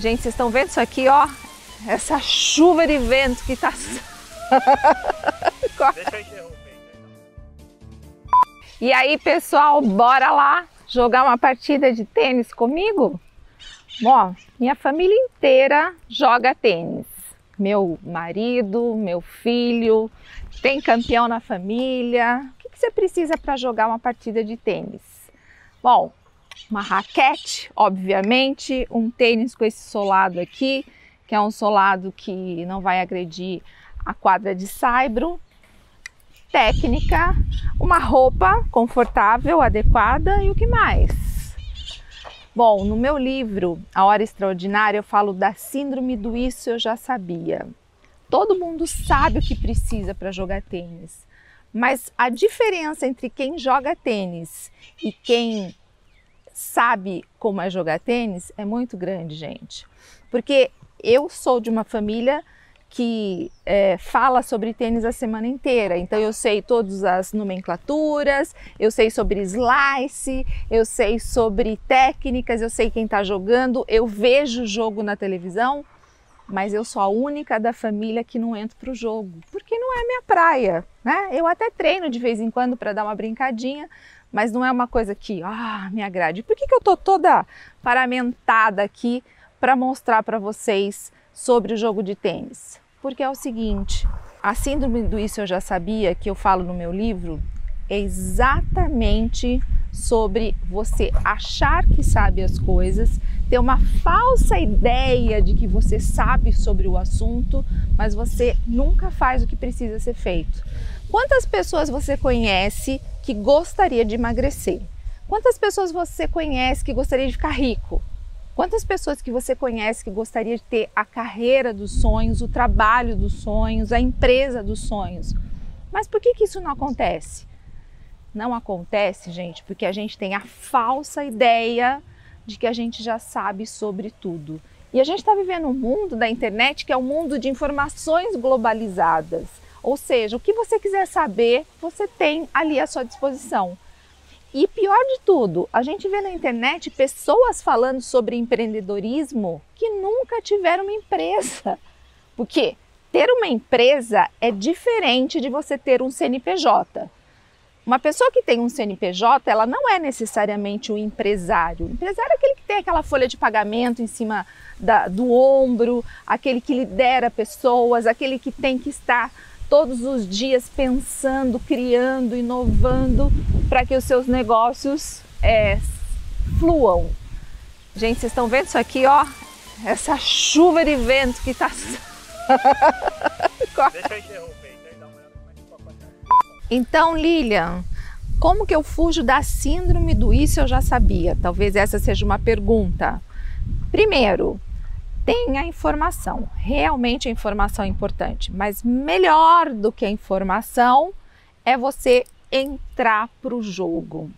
Gente, vocês estão vendo isso aqui, ó? Essa chuva de vento que tá. Interromper. E aí, pessoal, bora lá jogar uma partida de tênis comigo? Ó, minha família inteira joga tênis. Meu marido, meu filho, tem campeão na família. O que, que você precisa para jogar uma partida de tênis? Bom, uma raquete, obviamente, um tênis com esse solado aqui, que é um solado que não vai agredir a quadra de saibro, técnica, uma roupa confortável, adequada e o que mais? Bom, no meu livro A Hora Extraordinária eu falo da síndrome do isso eu já sabia. Todo mundo sabe o que precisa para jogar tênis, mas a diferença entre quem joga tênis e quem sabe como é jogar tênis é muito grande, gente. Porque eu sou de uma família que é, fala sobre tênis a semana inteira. Então eu sei todas as nomenclaturas, eu sei sobre slice, eu sei sobre técnicas, eu sei quem está jogando, eu vejo o jogo na televisão, mas eu sou a única da família que não entro para o jogo, porque não é minha praia, né? Eu até treino de vez em quando para dar uma brincadinha, mas não é uma coisa que ah, me agrade. Por que, que eu tô toda paramentada aqui para mostrar para vocês sobre o jogo de tênis? Porque é o seguinte, a síndrome do isso eu já sabia, que eu falo no meu livro, é exatamente sobre você achar que sabe as coisas, ter uma falsa ideia de que você sabe sobre o assunto, mas você nunca faz o que precisa ser feito. Quantas pessoas você conhece que gostaria de emagrecer? Quantas pessoas você conhece que gostaria de ficar rico? Quantas pessoas que você conhece que gostaria de ter a carreira dos sonhos, o trabalho dos sonhos, a empresa dos sonhos? Mas por que, que isso não acontece? Não acontece, gente, porque a gente tem a falsa ideia de que a gente já sabe sobre tudo. E a gente está vivendo um mundo da internet que é um mundo de informações globalizadas. Ou seja, o que você quiser saber, você tem ali à sua disposição. E pior de tudo, a gente vê na internet pessoas falando sobre empreendedorismo que nunca tiveram uma empresa. Porque ter uma empresa é diferente de você ter um CNPJ. Uma pessoa que tem um CNPJ, ela não é necessariamente um empresário. O empresário é aquele que tem aquela folha de pagamento em cima da, do ombro, aquele que lidera pessoas, aquele que tem que estar todos os dias pensando, criando, inovando para que os seus negócios é, fluam. Gente, vocês estão vendo isso aqui, ó? Essa chuva de vento que está. Então, Lilian, como que eu fujo da síndrome do isso eu já sabia? Talvez essa seja uma pergunta. Primeiro, tenha informação. Realmente a informação é importante, mas melhor do que a informação é você entrar para o jogo.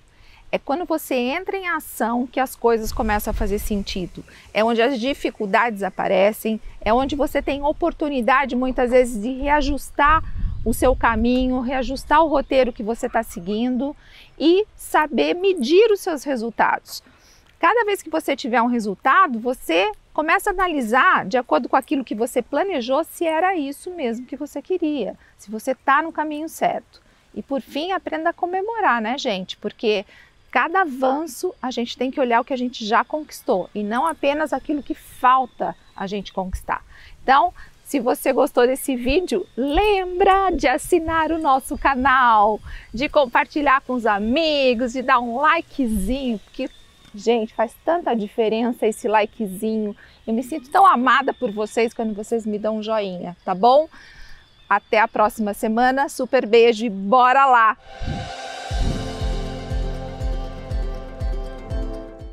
É quando você entra em ação que as coisas começam a fazer sentido. É onde as dificuldades aparecem, é onde você tem oportunidade muitas vezes de reajustar o seu caminho, reajustar o roteiro que você está seguindo e saber medir os seus resultados. Cada vez que você tiver um resultado, você começa a analisar, de acordo com aquilo que você planejou, se era isso mesmo que você queria, se você está no caminho certo. E por fim, aprenda a comemorar, né, gente? Porque cada avanço a gente tem que olhar o que a gente já conquistou e não apenas aquilo que falta a gente conquistar. Então, se você gostou desse vídeo, lembra de assinar o nosso canal, de compartilhar com os amigos, de dar um likezinho, porque, gente, faz tanta diferença esse likezinho. Eu me sinto tão amada por vocês quando vocês me dão um joinha, tá bom? Até a próxima semana, super beijo e bora lá!